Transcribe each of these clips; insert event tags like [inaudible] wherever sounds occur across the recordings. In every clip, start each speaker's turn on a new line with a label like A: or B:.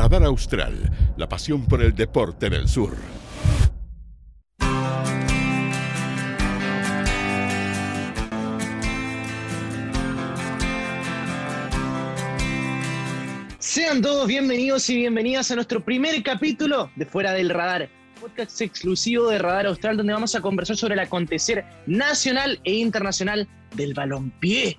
A: Radar Austral, la pasión por el deporte en el sur.
B: Sean todos bienvenidos y bienvenidas a nuestro primer capítulo de Fuera del Radar, podcast exclusivo de Radar Austral donde vamos a conversar sobre el acontecer nacional e internacional del balompié.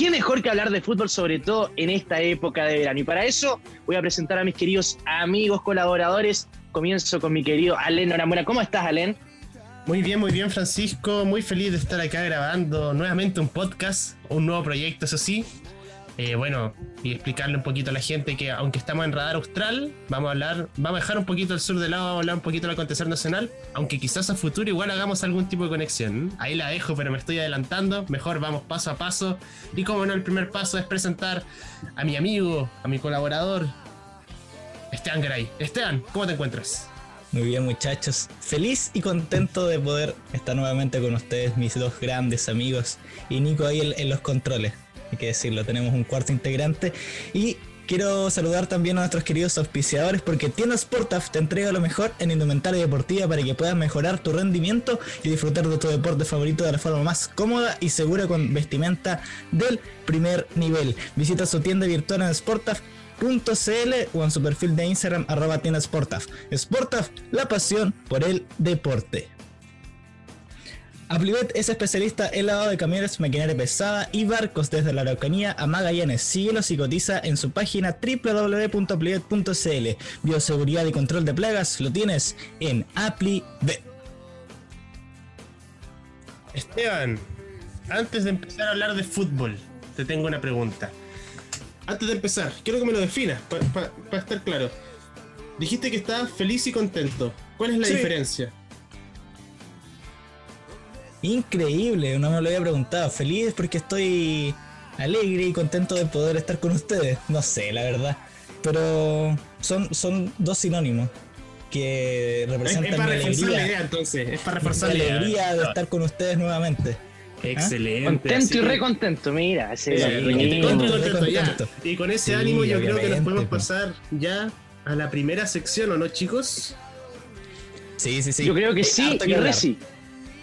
B: ¿Qué mejor que hablar de fútbol, sobre todo en esta época de verano? Y para eso voy a presentar a mis queridos amigos, colaboradores. Comienzo con mi querido Alen Noramura. ¿Cómo estás, Alen?
C: Muy bien, muy bien, Francisco. Muy feliz de estar acá grabando nuevamente un podcast, un nuevo proyecto, eso sí. Eh, bueno, y explicarle un poquito a la gente que aunque estamos en radar austral, vamos a hablar, vamos a dejar un poquito el sur de lado, vamos a hablar un poquito del acontecer nacional, aunque quizás a futuro igual hagamos algún tipo de conexión. Ahí la dejo, pero me estoy adelantando. Mejor vamos paso a paso. Y como no, el primer paso es presentar a mi amigo, a mi colaborador, Esteban Gray. Esteban, ¿cómo te encuentras?
D: Muy bien muchachos, feliz y contento de poder estar nuevamente con ustedes, mis dos grandes amigos, y Nico ahí en, en los controles hay que decirlo, tenemos un cuarto integrante. Y quiero saludar también a nuestros queridos auspiciadores porque Tienda Sportaf te entrega lo mejor en indumentaria deportiva para que puedas mejorar tu rendimiento y disfrutar de tu deporte favorito de la forma más cómoda y segura con vestimenta del primer nivel. Visita su tienda virtual en sportaf.cl o en su perfil de Instagram arroba Sportaf. Sportaf, la pasión por el deporte. Aplivet es especialista en lavado de camiones, maquinaria pesada y barcos desde la Araucanía a Magallanes. Síguelos y cotiza en su página www.aplivet.cl. Bioseguridad y control de plagas lo tienes en Aplivet.
C: Esteban, antes de empezar a hablar de fútbol, te tengo una pregunta. Antes de empezar, quiero que me lo definas, para estar claro. Dijiste que estabas feliz y contento. ¿Cuál es la
D: Sí.
C: diferencia?
D: Increíble, no me lo había preguntado. Feliz porque estoy alegre y contento de poder estar con ustedes. No sé, la verdad. Pero son, son dos sinónimos que
C: Es,
D: representan
C: es para
D: mi
C: reforzar la idea
D: alegría,
C: entonces, es para reforzar la idea.
D: alegría de estar con ustedes nuevamente.
C: Excelente.
B: Contento
C: así
B: y recontento, mira. ese
C: Sí,
B: es el
C: contento. Y con ese
D: Sí,
C: ánimo yo creo que nos podemos
D: pues.
C: pasar ya a la primera sección, ¿o no, chicos?
D: Sí, sí, sí.
B: Yo creo que sí, y. Reci.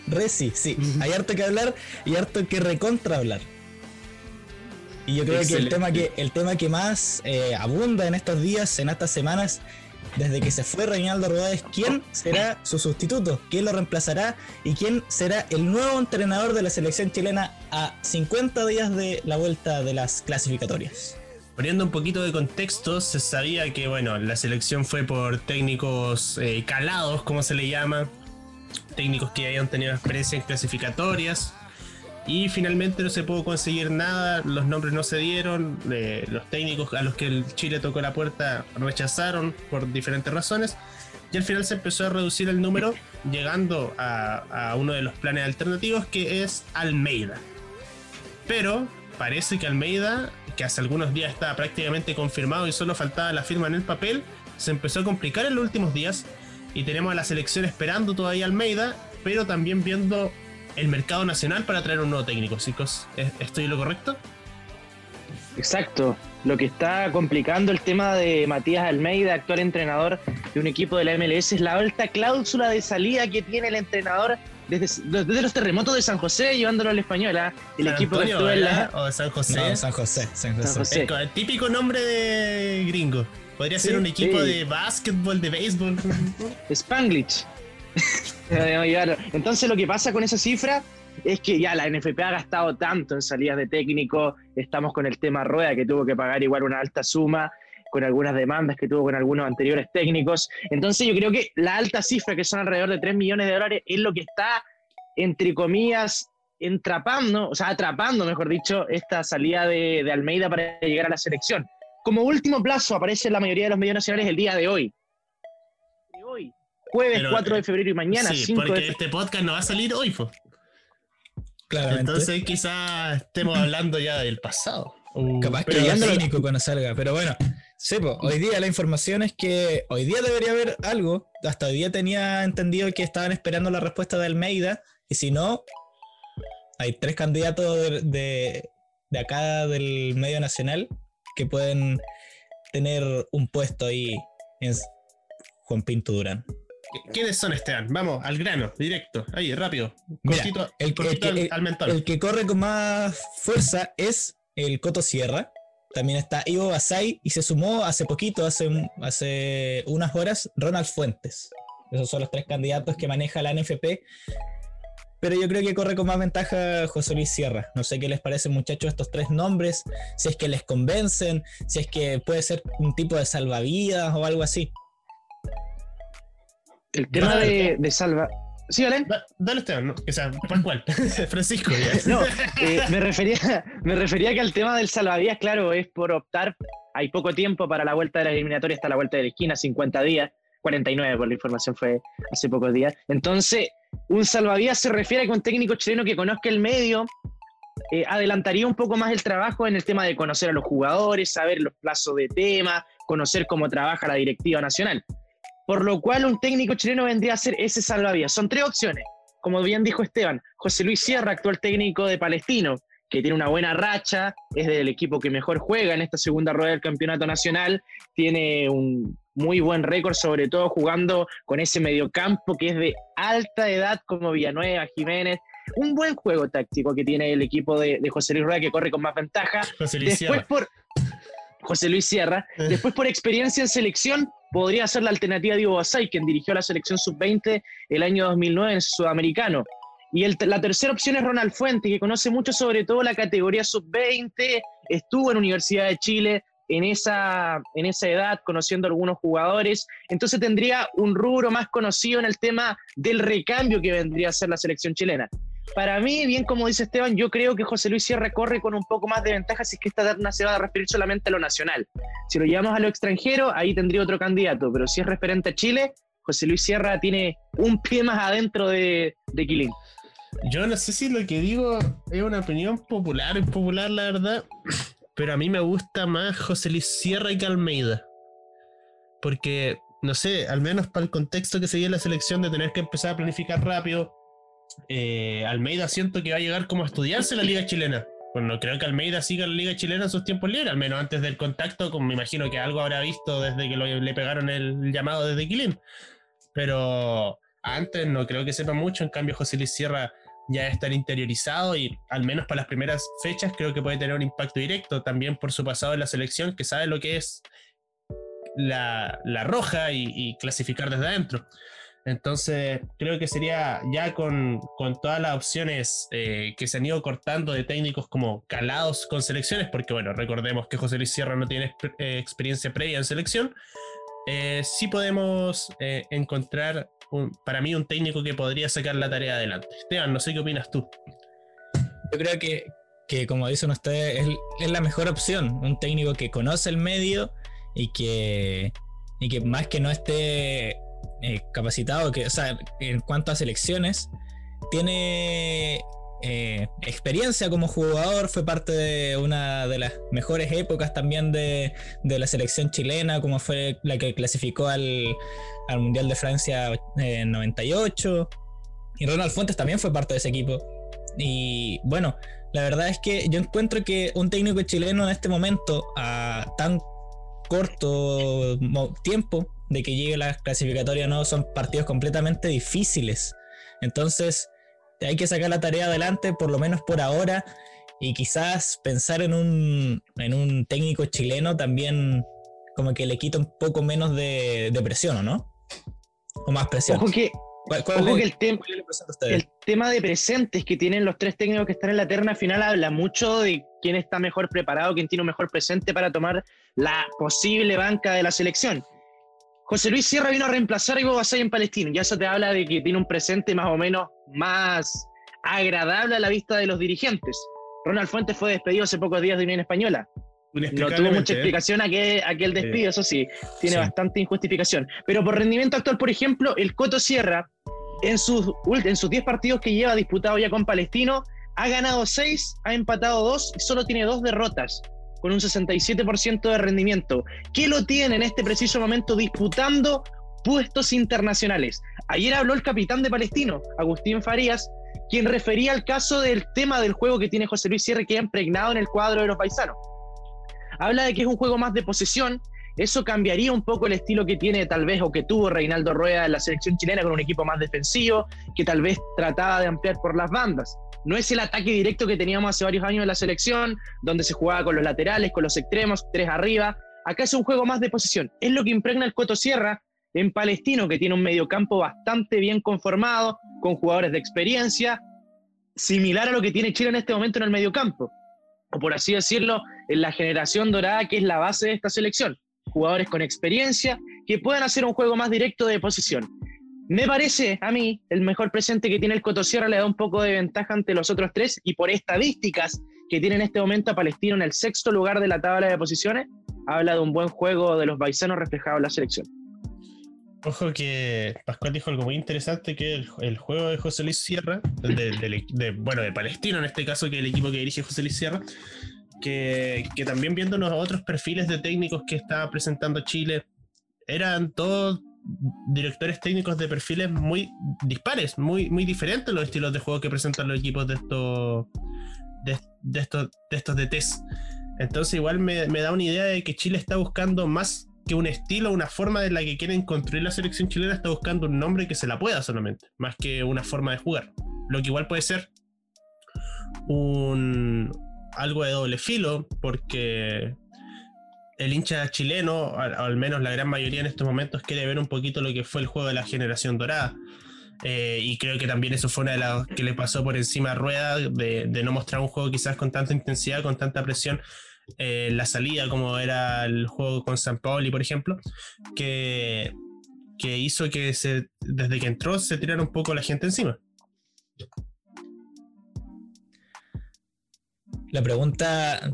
D: Reci, sí. Hay harto que hablar y harto que recontra hablar. Y yo creo que el tema que, el tema que más eh, abunda en estos días, en estas semanas, desde que se fue Reinaldo Rueda es quién será su sustituto, quién lo reemplazará y quién será el nuevo entrenador de la selección chilena a 50 días de la vuelta de las clasificatorias.
C: Poniendo un poquito de contexto, se sabía que bueno, la selección fue por técnicos eh, calados, como se le llama, técnicos que habían tenido experiencia en clasificatorias. Y finalmente no se pudo conseguir nada, los nombres no se dieron, eh, los técnicos a los que el Chile tocó la puerta rechazaron por diferentes razones. Y al final se empezó a reducir el número, llegando a, a uno de los planes alternativos que es Almeida. Pero parece que Almeida, que hace algunos días estaba prácticamente confirmado y solo faltaba la firma en el papel, se empezó a complicar en los últimos días y tenemos a la selección esperando todavía a Almeida, pero también viendo el mercado nacional para traer un nuevo técnico, chicos. ¿Es- ¿Estoy en lo correcto?
B: Exacto. Lo que está complicando el tema de Matías Almeida, actual entrenador de un equipo de la MLS, es la alta cláusula de salida que tiene el entrenador desde, desde los terremotos de San José, llevándolo al español. ¿ah? El
C: San
B: equipo que
C: Antonio,
B: estuvo en la.
C: ¿verdad? O de San José.
D: No, San José, San José.
B: San José.
C: El co- el típico nombre de gringo. Podría
D: Sí,
C: ser un equipo
B: sí.
C: de básquetbol, de béisbol.
B: Spanglish. [laughs] Entonces lo que pasa con esa cifra es que ya la NFP ha gastado tanto en salidas de técnico, estamos con el tema Rueda que tuvo que pagar igual una alta suma, con algunas demandas que tuvo con algunos anteriores técnicos. Entonces yo creo que la alta cifra, que son alrededor de 3 millones de dólares, es lo que está, entre comillas, entrapando, o sea, atrapando, mejor dicho, esta salida de, de Almeida para llegar a la selección. Como último plazo aparece en la mayoría de los medios nacionales el día de hoy. De hoy, jueves
C: Pero,
B: 4 de
C: eh,
B: febrero y mañana
C: sí,
B: 5
C: porque
B: de
C: este podcast no va a salir hoy, po.
D: Claramente.
C: Entonces quizás estemos [laughs] hablando ya del pasado. Uh,
D: Capaz que
B: pero
D: ya técnico cuando salga, pero bueno. Sí, po, hoy día la información es que hoy día debería haber algo. Hasta hoy día tenía entendido que estaban esperando la respuesta de Almeida. Y si no, hay tres candidatos de, de- de acá del medio nacional que pueden tener un puesto ahí en Juan Pinto Durán.
C: ¿Quiénes son Esteban? Vamos, al grano, directo, ahí, rápido.
D: Mira, el, que-
C: cortito
D: el que-
C: al, al mentón.
D: el que corre con más fuerza es el Coto Sierra. También está Ivo Basay y se sumó hace poquito, hace, hace unas horas, Ronald Fuentes. Esos son los tres candidatos que maneja la NFP. Pero yo creo que corre con más ventaja José Luis Sierra. No sé qué les parecen, muchachos, estos tres nombres. Si es que les convencen, si es que puede ser un tipo de salvavidas o algo así.
B: El tema
C: Vale.
B: de, de salva. ¿Sí, Alen?
C: Da- Dale Esteban, ¿no? o sea, Pascual, [laughs] Francisco. ya. [laughs]
B: No, eh, me, refería, me refería que al tema del salvavidas, claro, es por optar. Hay poco tiempo para la vuelta de la eliminatoria, hasta la vuelta de la esquina, 50 días, 49 por la información fue hace pocos días. Entonces, un salvavidas se refiere a que un técnico chileno que conozca el medio eh, adelantaría un poco más el trabajo en el tema de conocer a los jugadores, saber los plazos de tema, conocer cómo trabaja la directiva nacional. Por lo cual, un técnico chileno vendría a ser ese salvavidas. Son tres opciones como bien dijo Esteban, José Luis Sierra, actual técnico de Palestino, que tiene una buena racha, es del equipo que mejor juega en esta segunda rueda del campeonato nacional, tiene un muy buen récord, sobre todo jugando con ese mediocampo que es de alta edad como Villanueva, Jiménez. Un buen juego táctico que tiene el equipo de, de José Luis Rueda que corre con más ventaja. [laughs]
C: José Luis
B: Después
C: Sierra.
B: por José Luis Sierra,
C: Eh.
B: después por experiencia en selección, podría ser la alternativa de Ivo Basay, quien dirigió la selección sub-20 el año 2009 en Sudamericano. Y el- la tercera opción es Ronald Fuente, que conoce mucho sobre todo la categoría sub-20, estuvo en Universidad de Chile en esa, en esa edad, conociendo algunos jugadores. Entonces tendría un rubro más conocido en el tema del recambio que vendría a ser la selección chilena. Para mí, bien como dice Esteban, yo creo que José Luis Sierra corre con un poco más de ventaja si es que esta terna se va a referir solamente a lo nacional. Si lo llevamos a lo extranjero, ahí tendría otro candidato, pero si es referente a Chile, José Luis Sierra tiene un pie más adentro de, de Quilín.
C: Yo no sé si lo que digo es una opinión popular, impopular, la verdad. Pero a mí me gusta más José Luis Sierra que Almeida. Porque, no sé, al menos para el contexto que se dio en la selección de tener que empezar a planificar rápido, eh, Almeida siento que va a llegar como a estudiarse la liga chilena. Bueno, no creo que Almeida siga la liga chilena en sus tiempos libres, al menos antes del contacto, como me imagino que algo habrá visto desde que le pegaron el llamado desde Quilín. Pero antes no creo que sepa mucho, en cambio José Luis Sierra ya estar interiorizado y al menos para las primeras fechas creo que puede tener un impacto directo también por su pasado en la selección, que sabe lo que es la, la roja y, clasificar desde adentro. Entonces creo que sería ya con, con todas las opciones eh, que se han ido cortando de técnicos como calados con selecciones, porque bueno, recordemos que José Luis Sierra no tiene eh, experiencia previa en selección, eh, sí podemos eh, encontrar para mí un técnico que podría sacar la tarea adelante. Esteban, no sé qué opinas tú.
D: Yo creo que, que como dicen ustedes, es, es la mejor opción. Un técnico que conoce el medio y que, y que más que no esté eh, capacitado, que, o sea, en cuanto a selecciones, tiene eh, experiencia como jugador, fue parte de una de las mejores épocas también de, de la selección chilena, como fue la que clasificó al, al Mundial de Francia eh, en 98. Y Ronald Fuentes también fue parte de ese equipo. Y bueno, la verdad es que yo encuentro que un técnico chileno en este momento, a tan corto tiempo de que llegue la clasificatoria, no son partidos completamente difíciles. Entonces, hay que sacar la tarea adelante, por lo menos por ahora, y quizás pensar en un, en un técnico chileno también como que le quita un poco menos de, de presión, ¿o no? O más presión.
B: Ojo que,
D: ¿Cuál- cuál
B: ojo
D: le-
B: que el, tem- el tema de presentes que tienen los tres técnicos que están en la terna final habla mucho de quién está mejor preparado, quién tiene un mejor presente para tomar la posible banca de la selección. José Luis Sierra vino a reemplazar a Ivo Basay en Palestino. Ya eso te habla de que tiene un presente más o menos más agradable a la vista de los dirigentes. Ronald Fuentes fue despedido hace pocos días de Unión Española. No tuvo mucha explicación aquel, aquel despido, eso sí, tiene
D: Sí.
B: bastante injustificación. Pero por rendimiento actual, por ejemplo, el Coto Sierra, en sus, ult- en sus 10 partidos que lleva disputado ya con Palestino, ha ganado 6, ha empatado 2 y solo tiene 2 derrotas, con un 67% de rendimiento. ¿Qué lo tiene en este preciso momento disputando puestos internacionales? Ayer habló el capitán de Palestino, Agustín Farías, quien refería al caso del tema del juego que tiene José Luis Sierra que ha impregnado en el cuadro de los paisanos habla de que es un juego más de posesión, Eso cambiaría un poco el estilo que tiene tal vez o que tuvo Reinaldo Rueda en la selección chilena con un equipo más defensivo, que tal vez trataba de ampliar por las bandas. No es el ataque directo que teníamos hace varios años en la selección, donde se jugaba con los laterales, con los extremos, tres arriba. Acá es un juego más de posición. Es lo que impregna el Coto Sierra en Palestino, que tiene un mediocampo bastante bien conformado, con jugadores de experiencia, similar a lo que tiene Chile en este momento en el mediocampo. O por así decirlo, en la generación dorada, que es la base de esta selección. Jugadores con experiencia que puedan hacer un juego más directo de posición. Me parece a mí el mejor presente que tiene el Cotosierra le da un poco de ventaja ante los otros tres y por estadísticas que tiene en este momento a Palestino en el sexto lugar de la tabla de posiciones, habla de un buen juego de los baisanos reflejado en la selección.
C: Ojo que Pascual dijo algo muy interesante que el, juego de José Luis Sierra, de, bueno, de Palestino en este caso, que es el equipo que dirige José Luis Sierra, que también viendo los otros perfiles de técnicos que estaba presentando Chile, eran todos directores técnicos de perfiles muy dispares, muy, muy diferentes los estilos de juego que presentan los equipos de estos de, estos de estos DTs. Entonces igual me, me da una idea de que Chile está buscando más que un estilo, una forma de la que quieren construir la selección chilena, está buscando un nombre que se la pueda solamente, más que una forma de jugar. Lo que igual puede ser un algo de doble filo, porque el hincha chileno, al, al menos la gran mayoría en estos momentos, quiere ver un poquito lo que fue el juego de la generación dorada. Eh, y creo que también eso fue una de las que le pasó por encima a Rueda, de, no mostrar un juego quizás con tanta intensidad, con tanta presión eh, la salida, como era el juego con San Paoli, por ejemplo, que, que hizo que desde que entró se tirara un poco la gente encima.
D: La pregunta,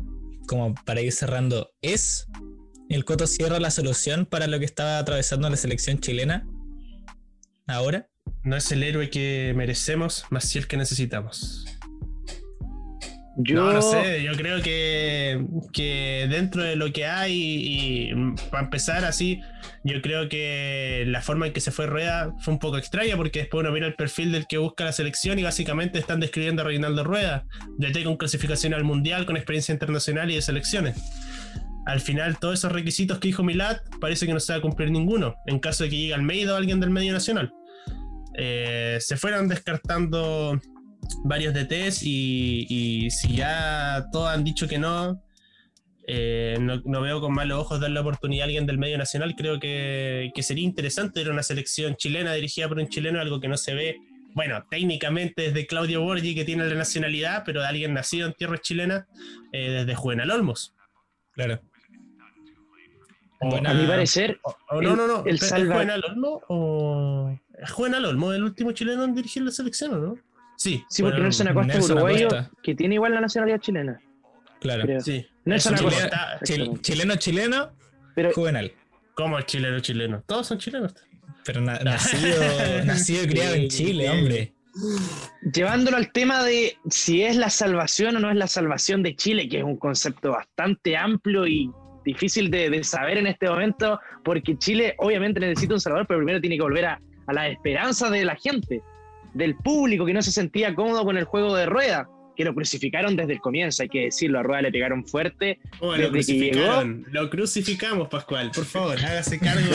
D: como para ir cerrando, ¿es el Coto Sierra la solución para lo que estaba atravesando la selección chilena ahora?
C: No es el héroe que merecemos, más si el que necesitamos.
B: Yo,
C: No, no sé, yo creo que, que dentro de lo que hay, y, para empezar así, yo creo que la forma en que se fue Rueda fue un poco extraña, porque después uno mira el perfil del que busca la selección y básicamente están describiendo a Reinaldo Rueda, de con clasificación al mundial, con experiencia internacional y de selecciones. Al final, todos esos requisitos que dijo Milad parece que no se va a cumplir ninguno, en caso de que llegue Almeida o alguien del medio nacional. Eh, se fueron descartando varios DTs y, y si ya todos han dicho que no, eh, no, no veo con malos ojos dar la oportunidad a alguien del medio nacional. Creo que, que sería interesante ver una selección chilena dirigida por un chileno, algo que no se ve, bueno, técnicamente desde Claudio Borgi, que tiene la nacionalidad, pero de alguien nacido en tierras chilenas, eh, desde Juvenal Olmos.
D: Claro.
C: O-
B: a mi parecer,
C: o- o no, no, no.
B: el
C: ¿Es
B: salva-
C: Juvenal Olmo o. ¿Es Juvenal Olmo el último chileno en dirigir la selección o no? Sí.
B: sí, porque Nelson. Acosta es uruguayo,
D: Acosta.
B: que tiene igual la nacionalidad chilena.
D: Claro.
B: creo.
C: Sí.
B: Nelson Acosta.
D: Chil- chileno, chileno,
B: Pero
D: juvenal.
C: ¿Cómo es chileno, chileno? Todos son chilenos.
D: Pero na- [laughs] nacido, nacido y criado en Chile, hombre.
B: llevándolo al tema de si es la salvación o no es la salvación de Chile, que es un concepto bastante amplio y difícil de, de saber en este momento, porque Chile obviamente necesita un salvador, pero primero tiene que volver a, a la esperanza de la gente, del público que no se sentía cómodo con el juego de rueda, que lo crucificaron desde el comienzo, hay que decirlo, a rueda le pegaron fuerte.
C: Oh, lo crucificaron. Lo crucificamos, Pascual. Por favor, hágase cargo.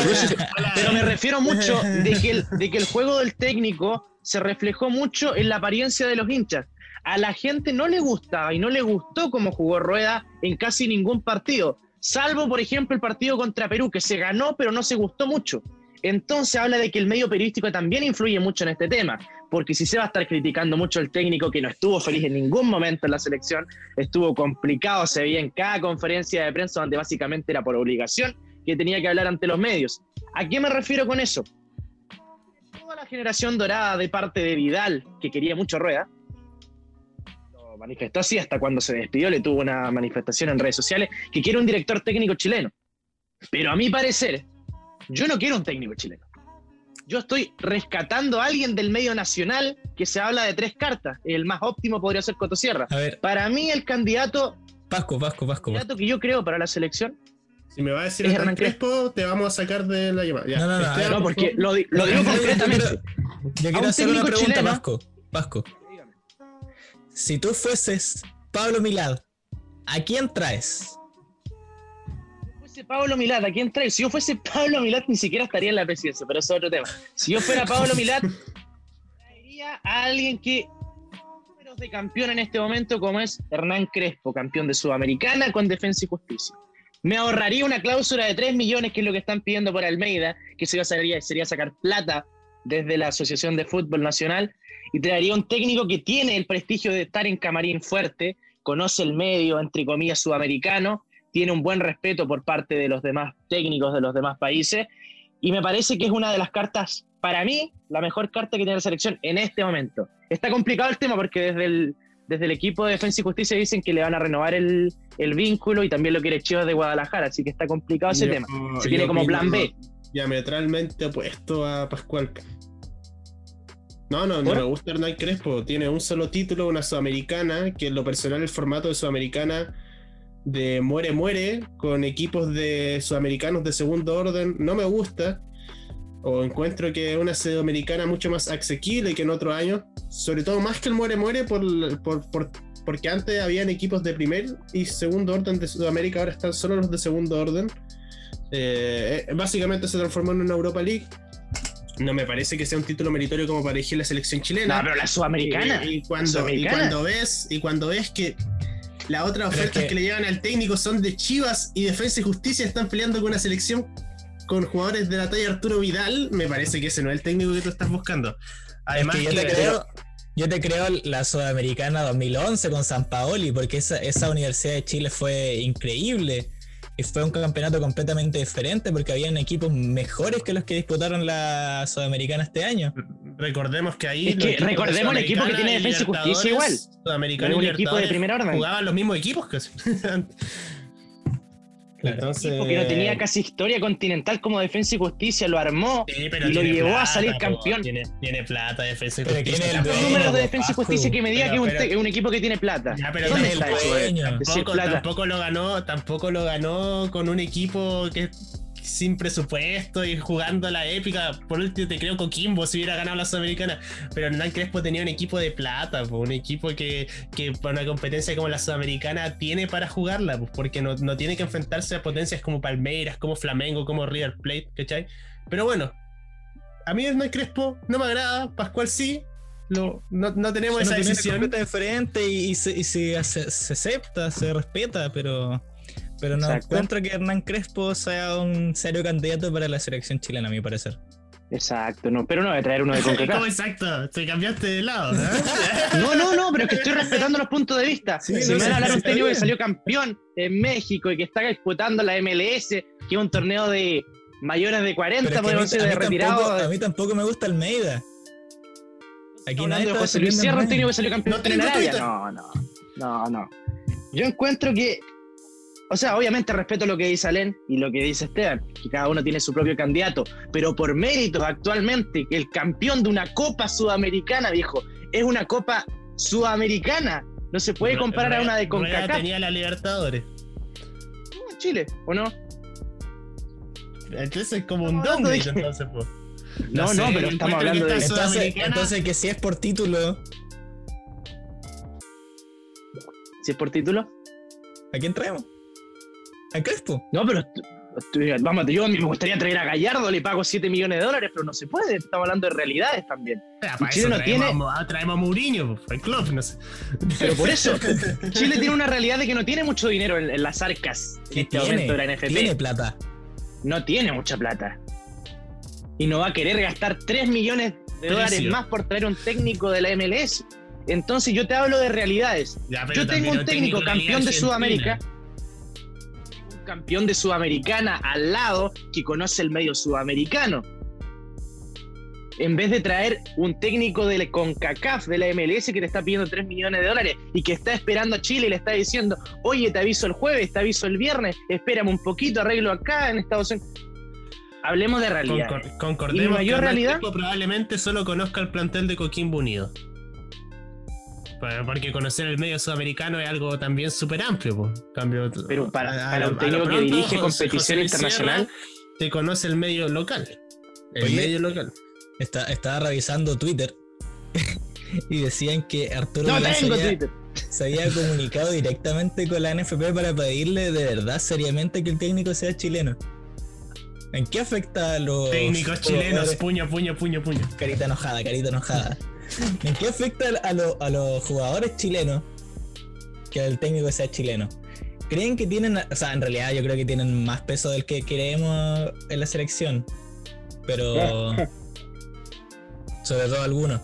B: Pero me refiero mucho [laughs] de que, el, de que el juego del técnico se reflejó mucho en la apariencia de los hinchas. A la gente no le gustaba y no le gustó cómo jugó Rueda en casi ningún partido, salvo por ejemplo el partido contra Perú, que se ganó pero no se gustó mucho. Entonces habla de que el medio periodístico también influye mucho en este tema, porque si se va a estar criticando mucho el técnico que no estuvo feliz en ningún momento en la selección, estuvo complicado, se veía en cada conferencia de prensa donde básicamente era por obligación que tenía que hablar ante los medios. ¿A qué me refiero con eso? Toda la generación dorada de parte de Vidal, que quería mucho Rueda, lo manifestó así hasta cuando se despidió, le tuvo una manifestación en redes sociales, que quiere un director técnico chileno. Pero a mi parecer, yo no quiero un técnico chileno. Yo estoy rescatando a alguien del medio nacional que se habla de tres cartas. El más óptimo podría ser Cotosierra.
D: A ver,
B: Para mí, el candidato,
D: Pasco, Pasco, Pasco.
B: candidato que yo creo para la selección
C: Si me va a decir
B: Es
C: Hernán Crespo, te vamos a sacar de la llamada. Ya.
D: No, no, no, ver,
B: No,
C: por
B: porque lo, di- lo digo [laughs] concretamente.
D: Yo quiero
B: un
D: hacer una pregunta,
B: chileno-
D: Pasco. Pasco. Si tú fueses Pablo Milad, ¿a quién traes?
B: Fuese Pablo Milat, ¿a quién trae? Si yo fuese Pablo Milat, ni siquiera estaría en la presidencia, pero eso es otro tema. Si yo fuera Pablo Milat, traería a alguien que de campeón en este momento, como es Hernán Crespo, campeón de Sudamericana con Defensa y Justicia. Me ahorraría una cláusula de 3 millones, que es lo que están pidiendo por Almeida, que sería, sería sacar plata desde la Asociación de Fútbol Nacional, y traería un técnico que tiene el prestigio de estar en camarín fuerte, conoce el medio, entre comillas, sudamericano, tiene un buen respeto por parte de los demás técnicos de los demás países, y me parece que es una de las cartas, para mí, la mejor carta que tiene la selección en este momento. Está complicado el tema porque desde el, desde el equipo de Defensa y Justicia dicen que le van a renovar el, el vínculo y también lo quiere Chivas de Guadalajara, así que está complicado ese
C: Yo-
B: tema. Se tiene como plan B.
C: Diametralmente opuesto a Pascual. No, no, no me gusta Hernán Crespo. Tiene un solo título, una sudamericana, que en lo personal el formato de sudamericana de muere muere con equipos de sudamericanos de segundo orden no me gusta. O encuentro que es una sudamericana mucho más asequible que en otros años. Sobre todo más que el muere muere por, por- por- porque antes habían equipos de primer y segundo orden de Sudamérica, ahora están solo los de segundo orden. Eh, eh, básicamente se transformó en una Europa League. No me parece que sea un título meritorio como para elegir la selección chilena.
B: No, pero la Sudamericana.
C: Y, y cuando, y
B: Sudamericana.
C: cuando ves, y cuando ves que las otras
D: es
C: ofertas
D: que-
C: que... le llegan al técnico son de Chivas y Defensa y Justicia están peleando con una selección con jugadores de la talla Arturo Vidal, me parece que ese no es el técnico que tú estás buscando. Además,
D: es que yo
C: que-
D: te creo, yo te creo la Sudamericana 2011 con San Paoli, porque esa, esa Universidad de Chile fue increíble. Y fue un campeonato completamente diferente porque habían equipos mejores que los que disputaron la Sudamericana este año.
C: recordemos que ahí
B: Es que recordemos el equipo que tiene Defensa y Justicia igual.
C: Sudamericana y
B: un equipo de primera orden.
C: Jugaban los mismos equipos casi. [laughs] Entonces,
B: Porque no tenía casi historia continental como Defensa y Justicia, lo armó
C: Sí, pero
B: y lo llevó a salir campeón.
C: Tiene, tiene plata, defensa y
D: Pero
C: justicia.
D: tiene el
B: números de Defensa y. Justicia que me diga
C: Pero-
B: que es un,
C: pero-
B: equipo que tiene plata.
C: Ya, pero Tampoco,
B: plata?
C: tampoco lo ganó, tampoco lo ganó con un equipo que sin presupuesto y jugando la épica. Por último, te creo Coquimbo si hubiera ganado la Sudamericana. Pero Hernán Crespo tenía un equipo de plata, po, un equipo que, que para una competencia como la Sudamericana tiene para jugarla, porque no, no tiene que enfrentarse a potencias como Palmeiras, como Flamengo, como River Plate, ¿cachai? Pero bueno, a mí Hernán Crespo no me agrada, Pascual sí. Lo, no, no tenemos esa
D: opiniones
C: decisión.
D: y, y se, y se acepta, se respeta, pero, pero no
B: Exacto.
D: encuentro que Hernán Crespo sea un serio candidato para la selección chilena, a mi parecer.
B: Exacto, no, pero no voy a traer uno de [laughs]
C: ¿Cómo
B: CONCACAF.
C: exacto? Te cambiaste de lado, ¿eh? [laughs]
B: No, no, no, pero es que estoy respetando los puntos de vista.
C: Sí,
B: si
C: no,
B: me van a hablar un técnico que salió campeón en México y que está disputando la MLS, que es un torneo de mayores de 40,
D: Pero es que a,
B: podemos decir, de retirados.
D: a mí tampoco me gusta Almeida. Aquí nadie
B: de José Luis Sierra, un técnico que salió campeón
C: No
B: en
C: tengo
B: Arabia.
C: Twitter.
B: No, no, no, no. Yo encuentro que, o sea, obviamente respeto lo que dice Alén y lo que dice Esteban, que cada uno tiene su propio candidato, pero por méritos actualmente, el campeón de una Copa Sudamericana, viejo, es una Copa Sudamericana. No se puede comparar a una de CONCACAF.
C: tenía la Libertadores.
B: Chile, ¿o no?
C: Entonces es como un downgrade,
B: que-
C: entonces, po.
B: No,
C: sé,
B: no, pero estamos hablando
C: que
B: de-
D: Entonces, entonces que si es por título,
B: Si es por título.
D: ¿a quién traemos? ¿A Crespo?
B: No, pero vamos, yo a mí me gustaría traer a Gallardo, le pago 7 millones de dólares, pero no se puede. Estamos hablando de realidades también.
C: Ah, para
B: Chile
C: eso
B: no
C: traemos,
B: tiene-
C: a, traemos a Mourinho, el club, no sé.
B: Pero por eso, [laughs] Chile tiene una realidad de que no tiene mucho dinero en, en las arcas en
D: ¿Qué
B: este momento de la NFP.
D: tiene plata.
B: No tiene mucha plata. Y no va a querer gastar 3 millones de
C: Precio.
B: dólares más por traer un técnico de la MLS. Entonces yo te hablo de realidades.
C: Ya,
B: Yo tengo un técnico campeón de. Sudamérica, campeón de Sudamericana al lado que conoce el medio sudamericano. En vez de traer un técnico de la CONCACAF, de la MLS, que te está pidiendo 3 millones de dólares y que está esperando a Chile y le está diciendo, oye, te aviso el jueves, te aviso el viernes, espérame un poquito, arreglo acá en Estados Unidos. Hablemos de realidad.
C: Concor-
B: ¿Y
C: concordemos
B: mayor
C: que
B: realidad?
C: Probablemente solo conozca el plantel de Coquimbo Unido. Porque conocer el medio sudamericano es algo también súper amplio. po. Cambio,
B: Pero para- para un técnico que dirige
C: José-
B: competición
C: José
B: internacional.
C: Sierra Te conoce el medio local. El
D: Oye,
C: medio local.
D: Está- estaba revisando Twitter [laughs] y decían que Arturo
B: No tengo
D: sería-
B: Twitter.
D: se había [laughs] comunicado directamente con la NFP para pedirle de verdad seriamente que el técnico sea chileno. ¿En qué afecta a los
C: Técnicos chilenos, puño, puño, puño, puño.
D: Carita enojada, carita enojada. ¿En qué afecta a, lo- a los jugadores chilenos que el técnico sea chileno? ¿Creen que tienen, o sea, en realidad yo creo que tienen más peso del que creemos en la selección? Pero... [laughs] Sobre todo algunos.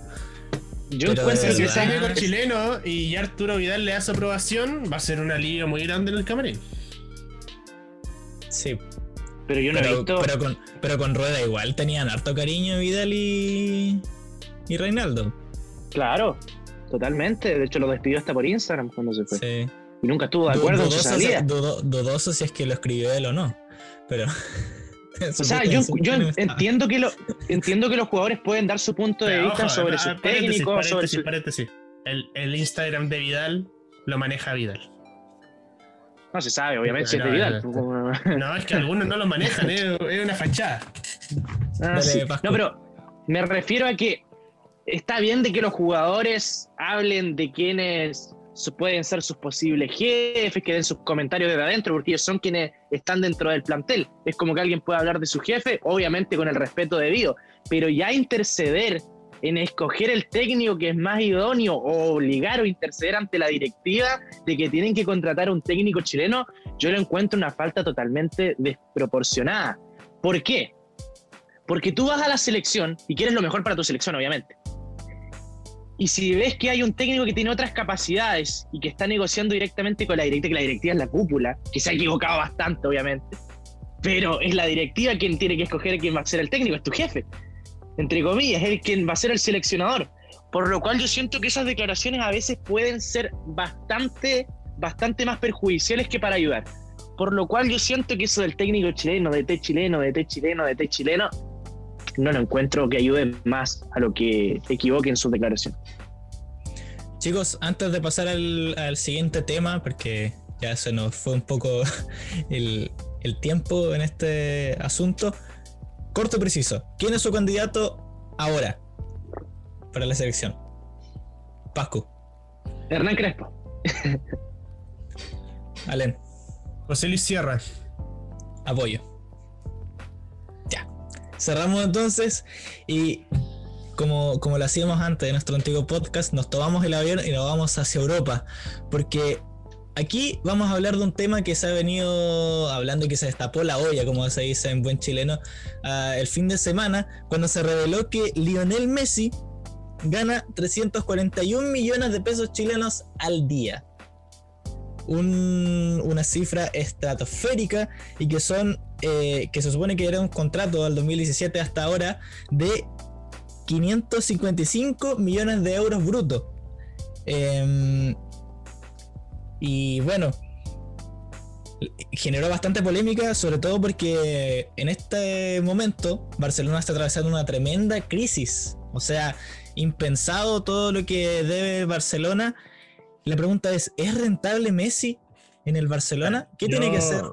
B: Yo
D: Pero
B: encuentro que esa-
C: técnico chileno y ya Arturo Vidal le da su aprobación, va a ser un alivio muy grande en el camarín.
D: Sí,
B: Pero yo no he visto.
D: pero con, pero con Rueda igual tenían harto cariño Vidal y, y Reinaldo.
B: Claro, totalmente. De hecho, lo despidió hasta por Instagram cuando se fue.
D: Sí.
B: Y nunca estuvo de acuerdo en su
D: dudoso, si,
B: salida.
D: dudo- dudoso si es que lo escribió él o no. Pero. [laughs]
B: O sea, yo, yo [laughs] entiendo que, lo, entiendo que los jugadores pueden dar su punto de
C: Pero,
B: vista
C: ojo,
B: sobre sus
C: paréntesis,
B: técnicos, sobre
C: paréntesis,
B: su...
C: paréntesis. El, el Instagram de Vidal lo maneja Vidal.
B: No se sabe, obviamente, si es de
C: No,
B: Vidal.
C: no, No, es que algunos no lo manejan, es, es una fachada.
B: Ah,
D: Dale,
B: sí.
D: Pascu.
B: No, pero me refiero a que está bien de que los jugadores hablen de quiénes su- pueden ser sus posibles jefes, que den sus comentarios desde adentro, porque ellos son quienes están dentro del plantel. Es como que alguien puede hablar de su jefe, obviamente con el respeto debido, pero ya interceder en escoger el técnico que es más idóneo o obligar o interceder ante la directiva de que tienen que contratar a un técnico chileno, yo lo encuentro una falta totalmente desproporcionada. ¿Por qué? Porque tú vas a la selección y quieres lo mejor para tu selección, obviamente. Y si ves que hay un técnico que tiene otras capacidades y que está negociando directamente con la directiva, que la directiva es la cúpula, que se ha equivocado bastante, obviamente, pero es la directiva quien tiene que escoger quién va a ser el técnico, es tu jefe. Entre comillas, es el quien va a ser el seleccionador. Por lo cual yo siento que esas declaraciones a veces pueden ser bastante, bastante más perjudiciales que para ayudar. Por lo cual yo siento que eso del técnico chileno, de té chileno, de té chileno, de té chileno, no lo encuentro que ayude más a lo que equivoque en sus declaraciones.
D: Chicos, antes de pasar al, al siguiente tema, porque ya se nos fue un poco [laughs] el, el tiempo en este asunto, corto y preciso. ¿Quién es su candidato ahora para la selección? Pascu,
B: Hernán Crespo.
D: Alen,
C: José Luis Sierra.
D: apoyo. Cerramos entonces y como, como lo hacíamos antes de nuestro antiguo podcast, nos tomamos el avión y nos vamos hacia Europa. Porque aquí vamos a hablar de un tema que se ha venido hablando y que se destapó la olla, como se dice en buen chileno, ah, el fin de semana, cuando se reveló que Lionel Messi gana 341 millones de pesos chilenos al día. Un- una cifra estratosférica y que son eh, que se supone que era un contrato del 2017 hasta ahora de 555 millones de euros brutos. Em, y bueno, generó bastante polémica, sobre todo porque en este momento Barcelona está atravesando una tremenda crisis. O sea, impensado todo lo que debe Barcelona. La pregunta es, ¿es rentable Messi en el Barcelona? ¿Qué tiene que hacer?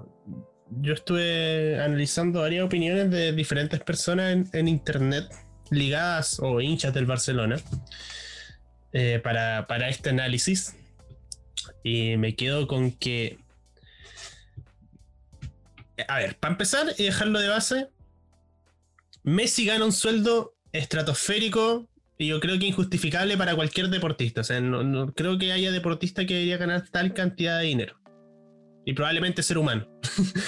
C: Yo estuve analizando varias opiniones de diferentes personas en, internet ligadas o hinchas del Barcelona eh, para, para este análisis. Y me quedo con que. A ver, para empezar y dejarlo de base, Messi gana un sueldo estratosférico y yo creo que injustificable para cualquier deportista. O sea, no, no creo que haya deportista que debería ganar tal cantidad de dinero. Y probablemente ser humano.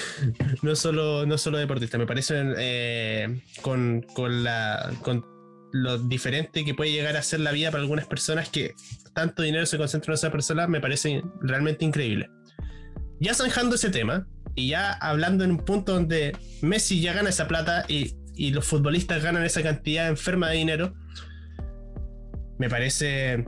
C: [laughs] no, solo, no solo deportista. Me parece eh, con, con, la, con lo diferente que puede llegar a ser la vida para algunas personas que tanto dinero se concentra en esa persona, me parece realmente increíble. Ya zanjando ese tema y ya hablando en un punto donde Messi ya gana esa plata y, y los futbolistas ganan esa cantidad enferma de dinero, me parece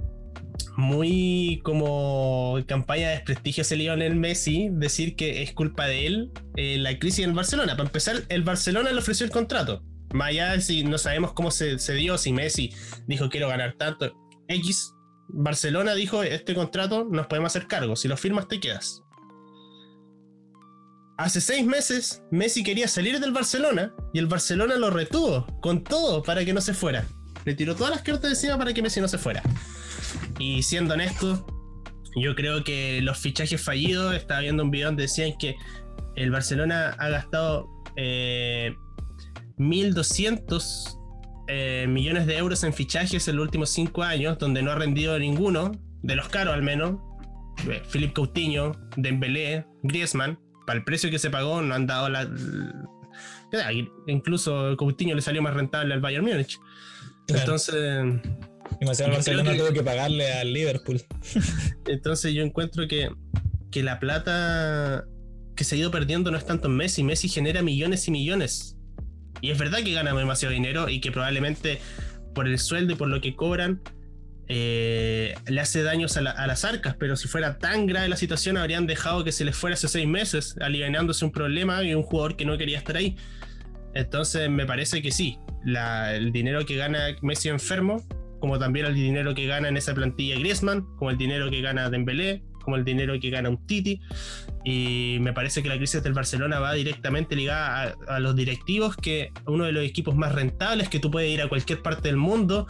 C: muy como campaña de desprestigio ese Lionel Messi decir que es culpa de él eh, la crisis en el Barcelona. Para empezar, el Barcelona le ofreció el contrato. Más allá si no sabemos cómo se, se dio, si Messi dijo quiero ganar tanto. X, Barcelona dijo este contrato nos podemos hacer cargo. Si lo firmas te quedas. Hace seis meses Messi quería salir del Barcelona y el Barcelona lo retuvo con todo para que no se fuera. Le tiró todas las cartas encima para que Messi no se fuera. Y siendo honesto, Yo creo que los fichajes fallidos, estaba viendo un video donde decían que el Barcelona ha gastado eh, 1.200 eh, millones de euros en fichajes en los últimos cinco años, donde no ha rendido ninguno, de los caros al menos. Eh, Philip Coutinho, Dembélé, Griezmann, para el precio que se pagó no han dado la... la- Incluso Coutinho le salió más rentable al Bayern Múnich.
D: Claro.
C: Entonces...
D: El
C: creo
D: Barcelona
C: que-
D: tuvo que pagarle al Liverpool. [laughs]
C: Entonces yo encuentro que, que la plata que se ha ido perdiendo no es tanto en Messi. Messi genera millones y millones. Y es verdad que gana demasiado dinero y que probablemente por el sueldo y por lo que cobran eh, le hace daños a, la- a las arcas. Pero si fuera tan grave la situación habrían dejado que se les fuera hace seis meses, aliviándose un problema y un jugador que no quería estar ahí. Entonces me parece que sí, el dinero que gana Messi enfermo como también el dinero que gana en esa plantilla Griezmann, como el dinero que gana Dembélé, como el dinero que gana un Titi. Y me parece que la crisis del Barcelona va directamente ligada a, los directivos, que uno de los equipos más rentables, que tú puedes ir a cualquier parte del mundo,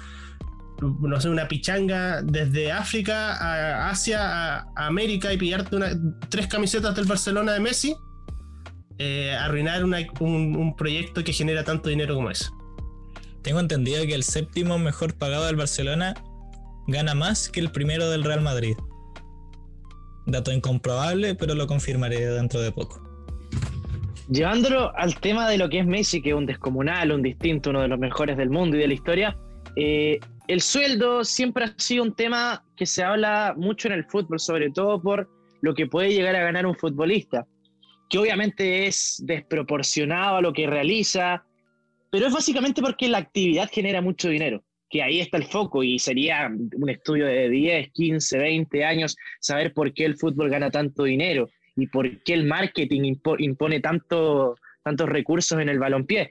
C: no sé, una pichanga desde África a Asia, a, a América y pillarte una- tres camisetas del Barcelona de Messi, eh, arruinar una- un, un proyecto que genera tanto dinero como ese.
D: Tengo entendido que el séptimo mejor pagado del Barcelona gana más que el primero del Real Madrid. Dato incomprobable, pero lo confirmaré dentro de poco.
B: Llevándolo al tema de lo que es Messi, que es un descomunal, un distinto, uno de los mejores del mundo y de la historia, eh, el sueldo siempre ha sido un tema que se habla mucho en el fútbol, sobre todo por lo que puede llegar a ganar un futbolista, que obviamente es desproporcionado a lo que realiza, pero es básicamente porque la actividad genera mucho dinero, que ahí está el foco y sería un estudio de 10, 15, 20 años saber por qué el fútbol gana tanto dinero y por qué el marketing impo- impone tanto, tantos recursos en el balompié.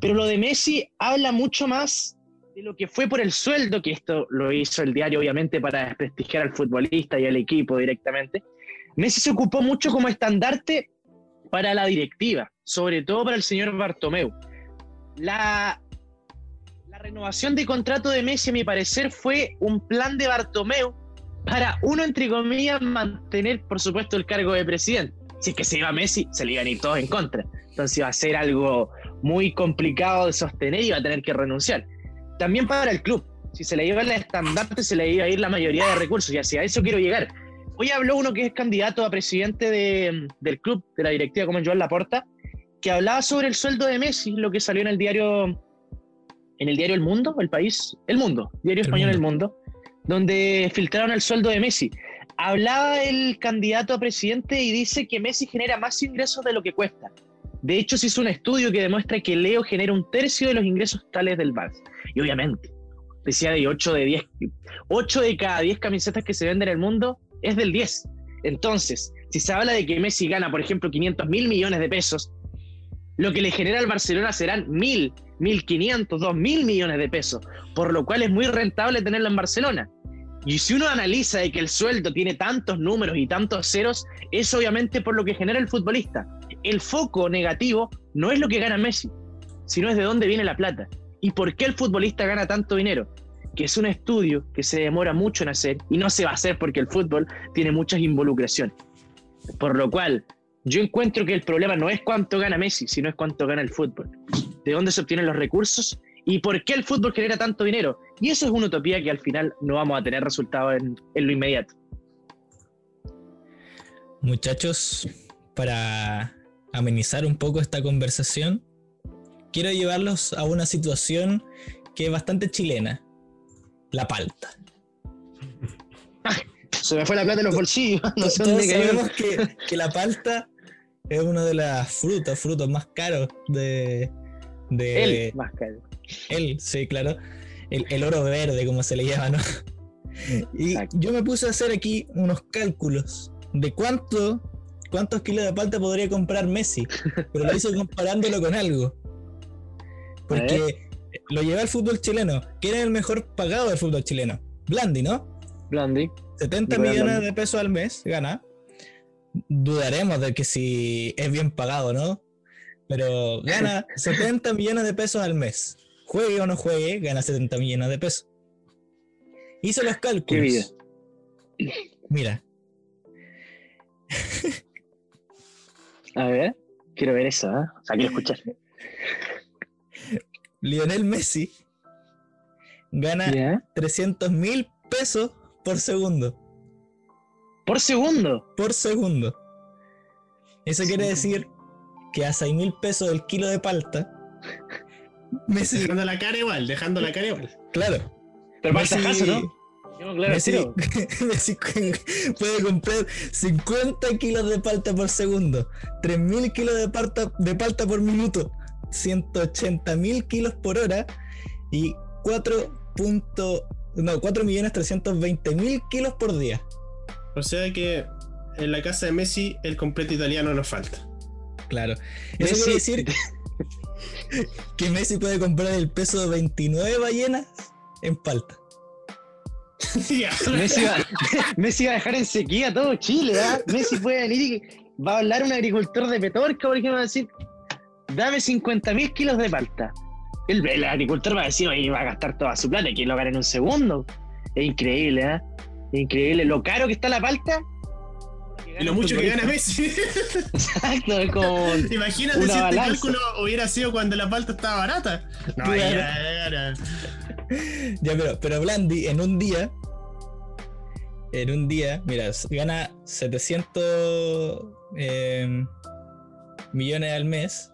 B: Pero lo de Messi habla mucho más de lo que fue por el sueldo, que esto lo hizo el diario obviamente para desprestigiar al futbolista y al equipo directamente. Messi se ocupó mucho como estandarte para la directiva, sobre todo para el señor Bartomeu. La, renovación de contrato de Messi, a mi parecer, fue un plan de Bartomeu para uno, entre comillas, mantener, por supuesto, el cargo de presidente. Si es que se iba Messi, se le iban a ir todos en contra. Entonces iba a ser algo muy complicado de sostener y iba a tener que renunciar. También para el club. Si se le iba el estandarte, se le iba a ir la mayoría de recursos. Y hacia eso quiero llegar. Hoy habló uno que es candidato a presidente de- del club, de la directiva, como Joan Laporta, que hablaba sobre el sueldo de Messi, lo que salió en el diario, en el diario El Mundo, El País, El Mundo, diario
D: El
B: español El
D: Mundo.
B: Mundo, donde filtraron el sueldo de Messi. Hablaba el candidato a presidente y dice que Messi genera más ingresos de lo que cuesta. De hecho, se hizo un estudio que demuestra que Leo genera un tercio de los ingresos totales del Barça. Y obviamente, decía de 8 de 10, 8 de cada 10 camisetas que se venden en el mundo es del 10. Entonces, si se habla de que Messi gana, por ejemplo, 500 mil millones de pesos, lo que le genera al Barcelona serán mil, 1.500, 2.000 millones de pesos, por lo cual es muy rentable tenerlo en Barcelona. Y si uno analiza de que el sueldo tiene tantos números y tantos ceros, es obviamente por lo que genera el futbolista. El foco negativo no es lo que gana Messi, sino es de dónde viene la plata. ¿Y por qué el futbolista gana tanto dinero? Que es un estudio que se demora mucho en hacer y no se va a hacer porque el fútbol tiene muchas involucraciones. Por lo cual, yo encuentro que el problema no es cuánto gana Messi, sino es cuánto gana el fútbol. De dónde se obtienen los recursos y por qué el fútbol genera tanto dinero. Y eso es una utopía que al final no vamos a tener resultados en, en lo inmediato.
D: Muchachos, para amenizar un poco esta conversación, quiero llevarlos a una situación que es bastante chilena. La palta.
B: Se me fue la plata en los bolsillos, [laughs] no sé dónde
D: sabemos que, que la palta es uno de las frutas, frutos más caros de... de
B: Él, más caro.
D: él, sí, claro. El, el oro verde, como se le llama, ¿no? Y
B: Exacto.
D: yo me puse a hacer aquí unos cálculos de cuánto, cuántos kilos de palta podría comprar Messi, pero lo hice comparándolo con algo. [laughs] Porque lo llevé al fútbol chileno. ¿Quién es el mejor pagado del fútbol chileno? Blandi, ¿no?
B: Blandi.
D: 70
B: Nicolás
D: millones de pesos al mes gana. Dudaremos de que si es bien pagado, ¿no? Pero gana [laughs] 70 millones de pesos al mes. Juegue o no juegue, gana 70 millones de pesos. Hice los cálculos.
B: Qué vida.
D: Mira,
B: A ver, quiero ver eso, ¿eh? O sea, quiero escuchar. [laughs]
D: Lionel Messi gana
B: ¿Ya?
D: 300 mil pesos por segundo.
B: Por segundo.
D: Por segundo. Eso quiere decir que a 6 mil pesos el kilo de palta, [laughs] Messi,
C: Dejando la cara igual, dejando la cara igual.
D: claro.
B: Pero para
D: Messi-
B: ¿no? No, claro.
D: Messi [laughs] puede comprar 50 kilos de palta por segundo, 3.000 kilos de palta, de palta por minuto, 180.000 kilos por hora y 4. punto- no, 4.320.000 kilos por día.
C: O sea que en la casa de Messi el completo italiano nos falta.
D: Claro. Eso
B: Messi-
D: quiere decir [laughs] que Messi puede comprar el peso de 29 ballenas en palta. [laughs]
C: Ya.
B: Messi va, Messi va a dejar en sequía todo Chile. Messi puede venir y va a hablar un agricultor de Petorca, por ejemplo, va a decir, dame 50.000 kilos de palta. El, el agricultor va a decir, oye, va a gastar toda su plata, que lo gana en un segundo. Es increíble. Es increíble. Lo caro que está la palta.
C: Y lo mucho que gana Messi. [laughs]
B: Exacto, es como... [laughs]
C: Imagínate
B: Una
C: si este cálculo hubiera sido cuando la palta estaba barata. No,
D: Claro.
C: ya, ya, ya.
D: Ya, pero, pero Blandi en un día, en un día, mira, gana 700 eh, millones al mes.